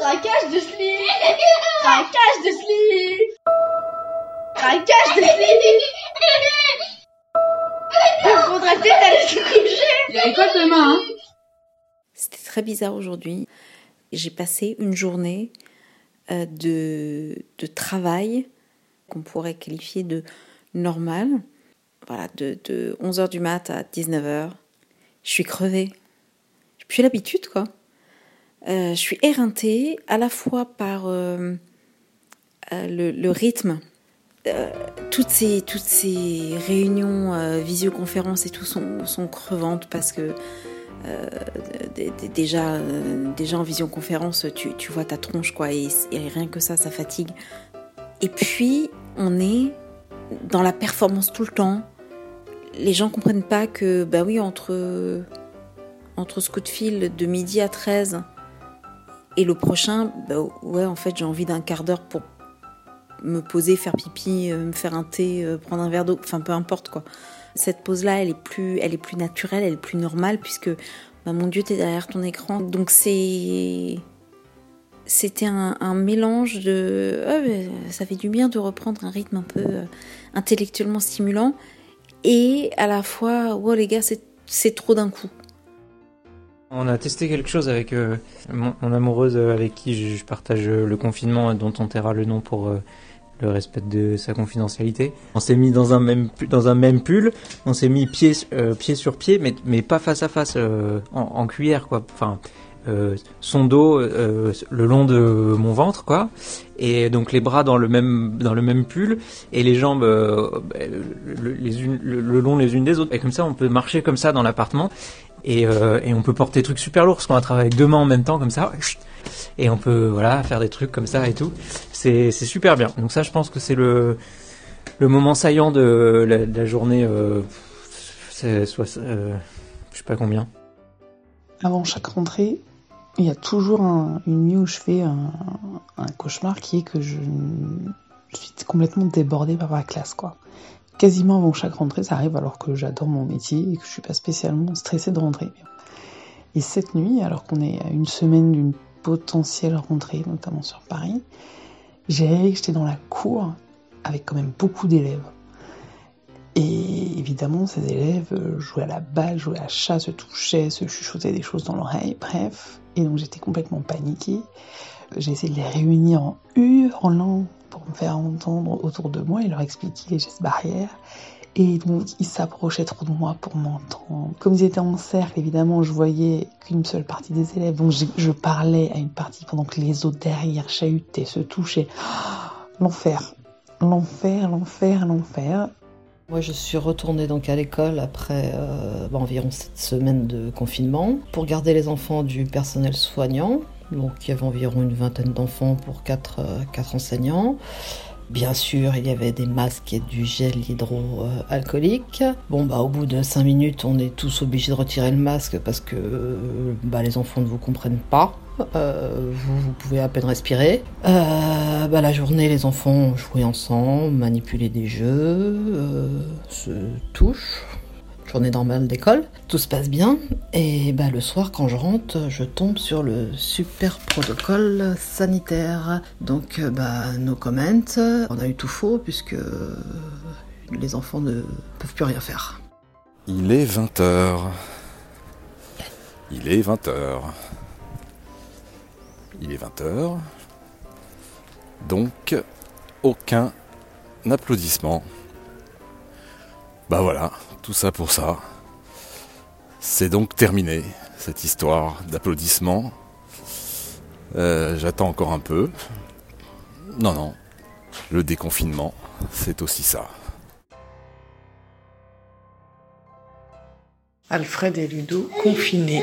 Craquage de slip Craquage de slip Craquage de slip Il faudrait peut-être aller se coucher Il y a école demain, hein C'était très bizarre aujourd'hui. J'ai passé une journée euh, de, de travail qu'on pourrait qualifier de normal. Voilà, de, de 11h du mat à 19h. Je suis crevée. J'ai plus l'habitude, quoi. Euh, je suis éreintée à la fois par euh, euh, le, rythme. Toutes, ces, toutes ces réunions, visioconférences et tout sont, crevantes parce que déjà, déjà en visioconférence, tu, tu vois ta tronche, quoi, et, rien que ça, ça fatigue. Et puis, on est dans la performance tout le temps. Les gens comprennent pas que, bah oui, entre, entre ce coup de de midi à 13 et le prochain, bah ouais, en fait, j'ai envie d'un quart d'heure pour me poser, faire pipi, euh, me faire un thé, euh, prendre un verre d'eau, enfin peu importe quoi. Cette pause-là, elle est plus, elle est plus naturelle, elle est plus normale puisque, bah, mon Dieu, t'es derrière ton écran. Donc c'est, c'était un, mélange de, ah, ça fait du bien de reprendre un rythme un peu euh, intellectuellement stimulant et à la fois, wow les gars, c'est trop d'un coup. On a testé quelque chose avec euh, mon, amoureuse euh, avec qui je, partage euh, le confinement, euh, dont on taira le nom pour le respect de sa confidentialité. On s'est mis dans un même dans un même pull, on s'est mis pied euh, pied sur pied, mais mais pas face à face, en, en cuillère quoi. Enfin, son dos le long de mon ventre quoi, et donc les bras dans le même dans le même pull et les jambes le, le- les unes le long les unes des autres. Et comme ça, on peut marcher comme ça dans l'appartement. Et, euh, et on peut porter des trucs super lourds parce qu'on va travailler deux mains en même temps comme ça. Et on peut voilà faire des trucs comme ça et tout. C'est super bien. Donc ça je pense que c'est le moment saillant de la, journée euh, soit euh, je sais pas combien. Avant chaque rentrée, il y a toujours un- une nuit où je fais un, un cauchemar qui est que je, je suis complètement débordée par ma classe, quoi. Quasiment avant chaque rentrée, ça arrive alors que j'adore mon métier et que je suis pas spécialement stressée de rentrer. Et cette nuit, alors qu'on est à une semaine d'une potentielle rentrée, notamment sur Paris, j'ai réalisé que j'étais dans la cour avec quand même beaucoup d'élèves. Et évidemment, ces élèves jouaient à la balle, jouaient à chasse, se touchaient, se chuchotaient des choses dans l'oreille, bref. Et donc j'étais complètement paniquée. J'ai essayé de les réunir en hurlant pour me faire entendre autour de moi et leur expliquer les gestes barrières. Et donc ils s'approchaient trop de moi pour m'entendre. Comme ils étaient en cercle, évidemment, je voyais qu'une seule partie des élèves. Donc je, parlais à une partie pendant que les autres derrière chahutaient, se touchaient. L'enfer. L'enfer, l'enfer, l'enfer. Moi, je suis retournée donc à l'école après euh, bah, environ sept semaines de confinement pour garder les enfants du personnel soignant. Donc, il y avait environ une vingtaine d'enfants pour quatre, euh, quatre enseignants. Bien sûr, il y avait des masques et du gel hydroalcoolique. Bon, bah, au bout de cinq minutes, on est tous obligés de retirer le masque parce que euh, bah, les enfants ne vous comprennent pas. Euh, vous, pouvez à peine respirer. Bah, la journée, les enfants joué ensemble, manipulé des jeux, se touchent. Journée normale d'école, tout se passe bien. Et bah, le soir, quand je rentre, je tombe sur le super protocole sanitaire. Donc, euh, bah, no comment. On a eu tout faux puisque les enfants ne peuvent plus rien faire. Il est 20h. Il est 20h. Il est 20h. Donc, aucun applaudissement. Bah voilà, tout ça pour ça. C'est donc terminé, cette histoire d'applaudissements. Euh, J'attends encore un peu. Non, non. Le déconfinement, c'est aussi ça. Alfred et Ludo confinés.